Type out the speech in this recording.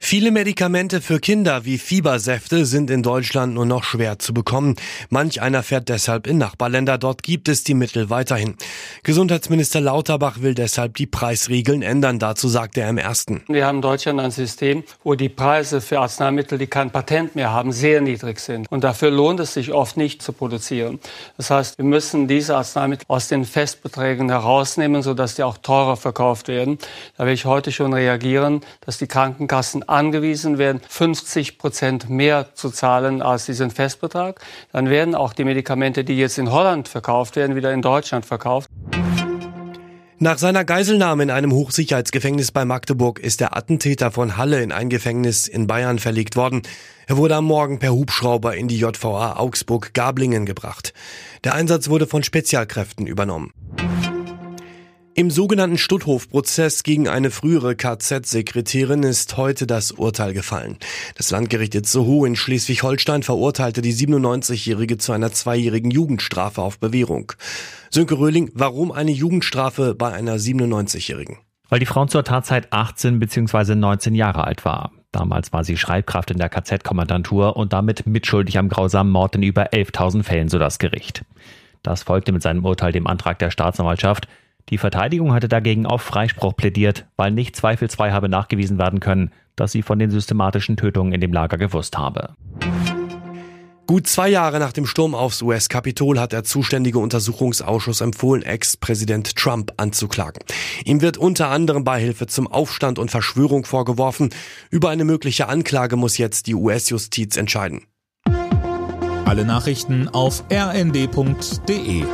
Viele Medikamente für Kinder wie Fiebersäfte sind in Deutschland nur noch schwer zu bekommen. Manch einer fährt deshalb in Nachbarländer. Dort gibt es die Mittel weiterhin. Gesundheitsminister Lauterbach will deshalb die Preisregeln ändern. Dazu sagt er im ersten. Wir haben in Deutschland ein System, wo die Preise für Arzneimittel, die kein Patent mehr haben, sehr niedrig sind. Und dafür lohnt es sich oft nicht zu produzieren. Das heißt, wir müssen diese Arzneimittel aus den Festbeträgen herausnehmen, sodass die auch teurer verkauft werden. Da will ich heute schon reagieren, dass die Krankenkassen angewiesen werden, 50 Prozent mehr zu zahlen als diesen Festbetrag. Dann werden auch die Medikamente, die jetzt in Holland verkauft werden, wieder in Deutschland verkauft. Nach seiner Geiselnahme in einem Hochsicherheitsgefängnis bei Magdeburg ist der Attentäter von Halle in ein Gefängnis in Bayern verlegt worden. Er wurde am Morgen per Hubschrauber in die JVA Augsburg-Gablingen gebracht. Der Einsatz wurde von Spezialkräften übernommen. Im sogenannten Stutthof-Prozess gegen eine frühere KZ-Sekretärin ist heute das Urteil gefallen. Das Landgericht Itzehoe in Schleswig-Holstein verurteilte die 97-Jährige zu einer zweijährigen Jugendstrafe auf Bewährung. Sönke Röhling, warum eine Jugendstrafe bei einer 97-Jährigen? Weil die Frau zur Tatzeit 18 bzw. 19 Jahre alt war. Damals war sie Schreibkraft in der KZ-Kommandantur und damit mitschuldig am grausamen Mord in über 11.000 Fällen, so das Gericht. Das folgte mit seinem Urteil dem Antrag der Staatsanwaltschaft. Die Verteidigung hatte dagegen auf Freispruch plädiert, weil nicht zweifelsfrei habe nachgewiesen werden können, dass sie von den systematischen Tötungen in dem Lager gewusst habe. Gut zwei Jahre nach dem Sturm aufs US-Kapitol hat der zuständige Untersuchungsausschuss empfohlen, Ex-Präsident Trump anzuklagen. Ihm wird unter anderem Beihilfe zum Aufstand und Verschwörung vorgeworfen. Über eine mögliche Anklage muss jetzt die US-Justiz entscheiden. Alle Nachrichten auf rnd.de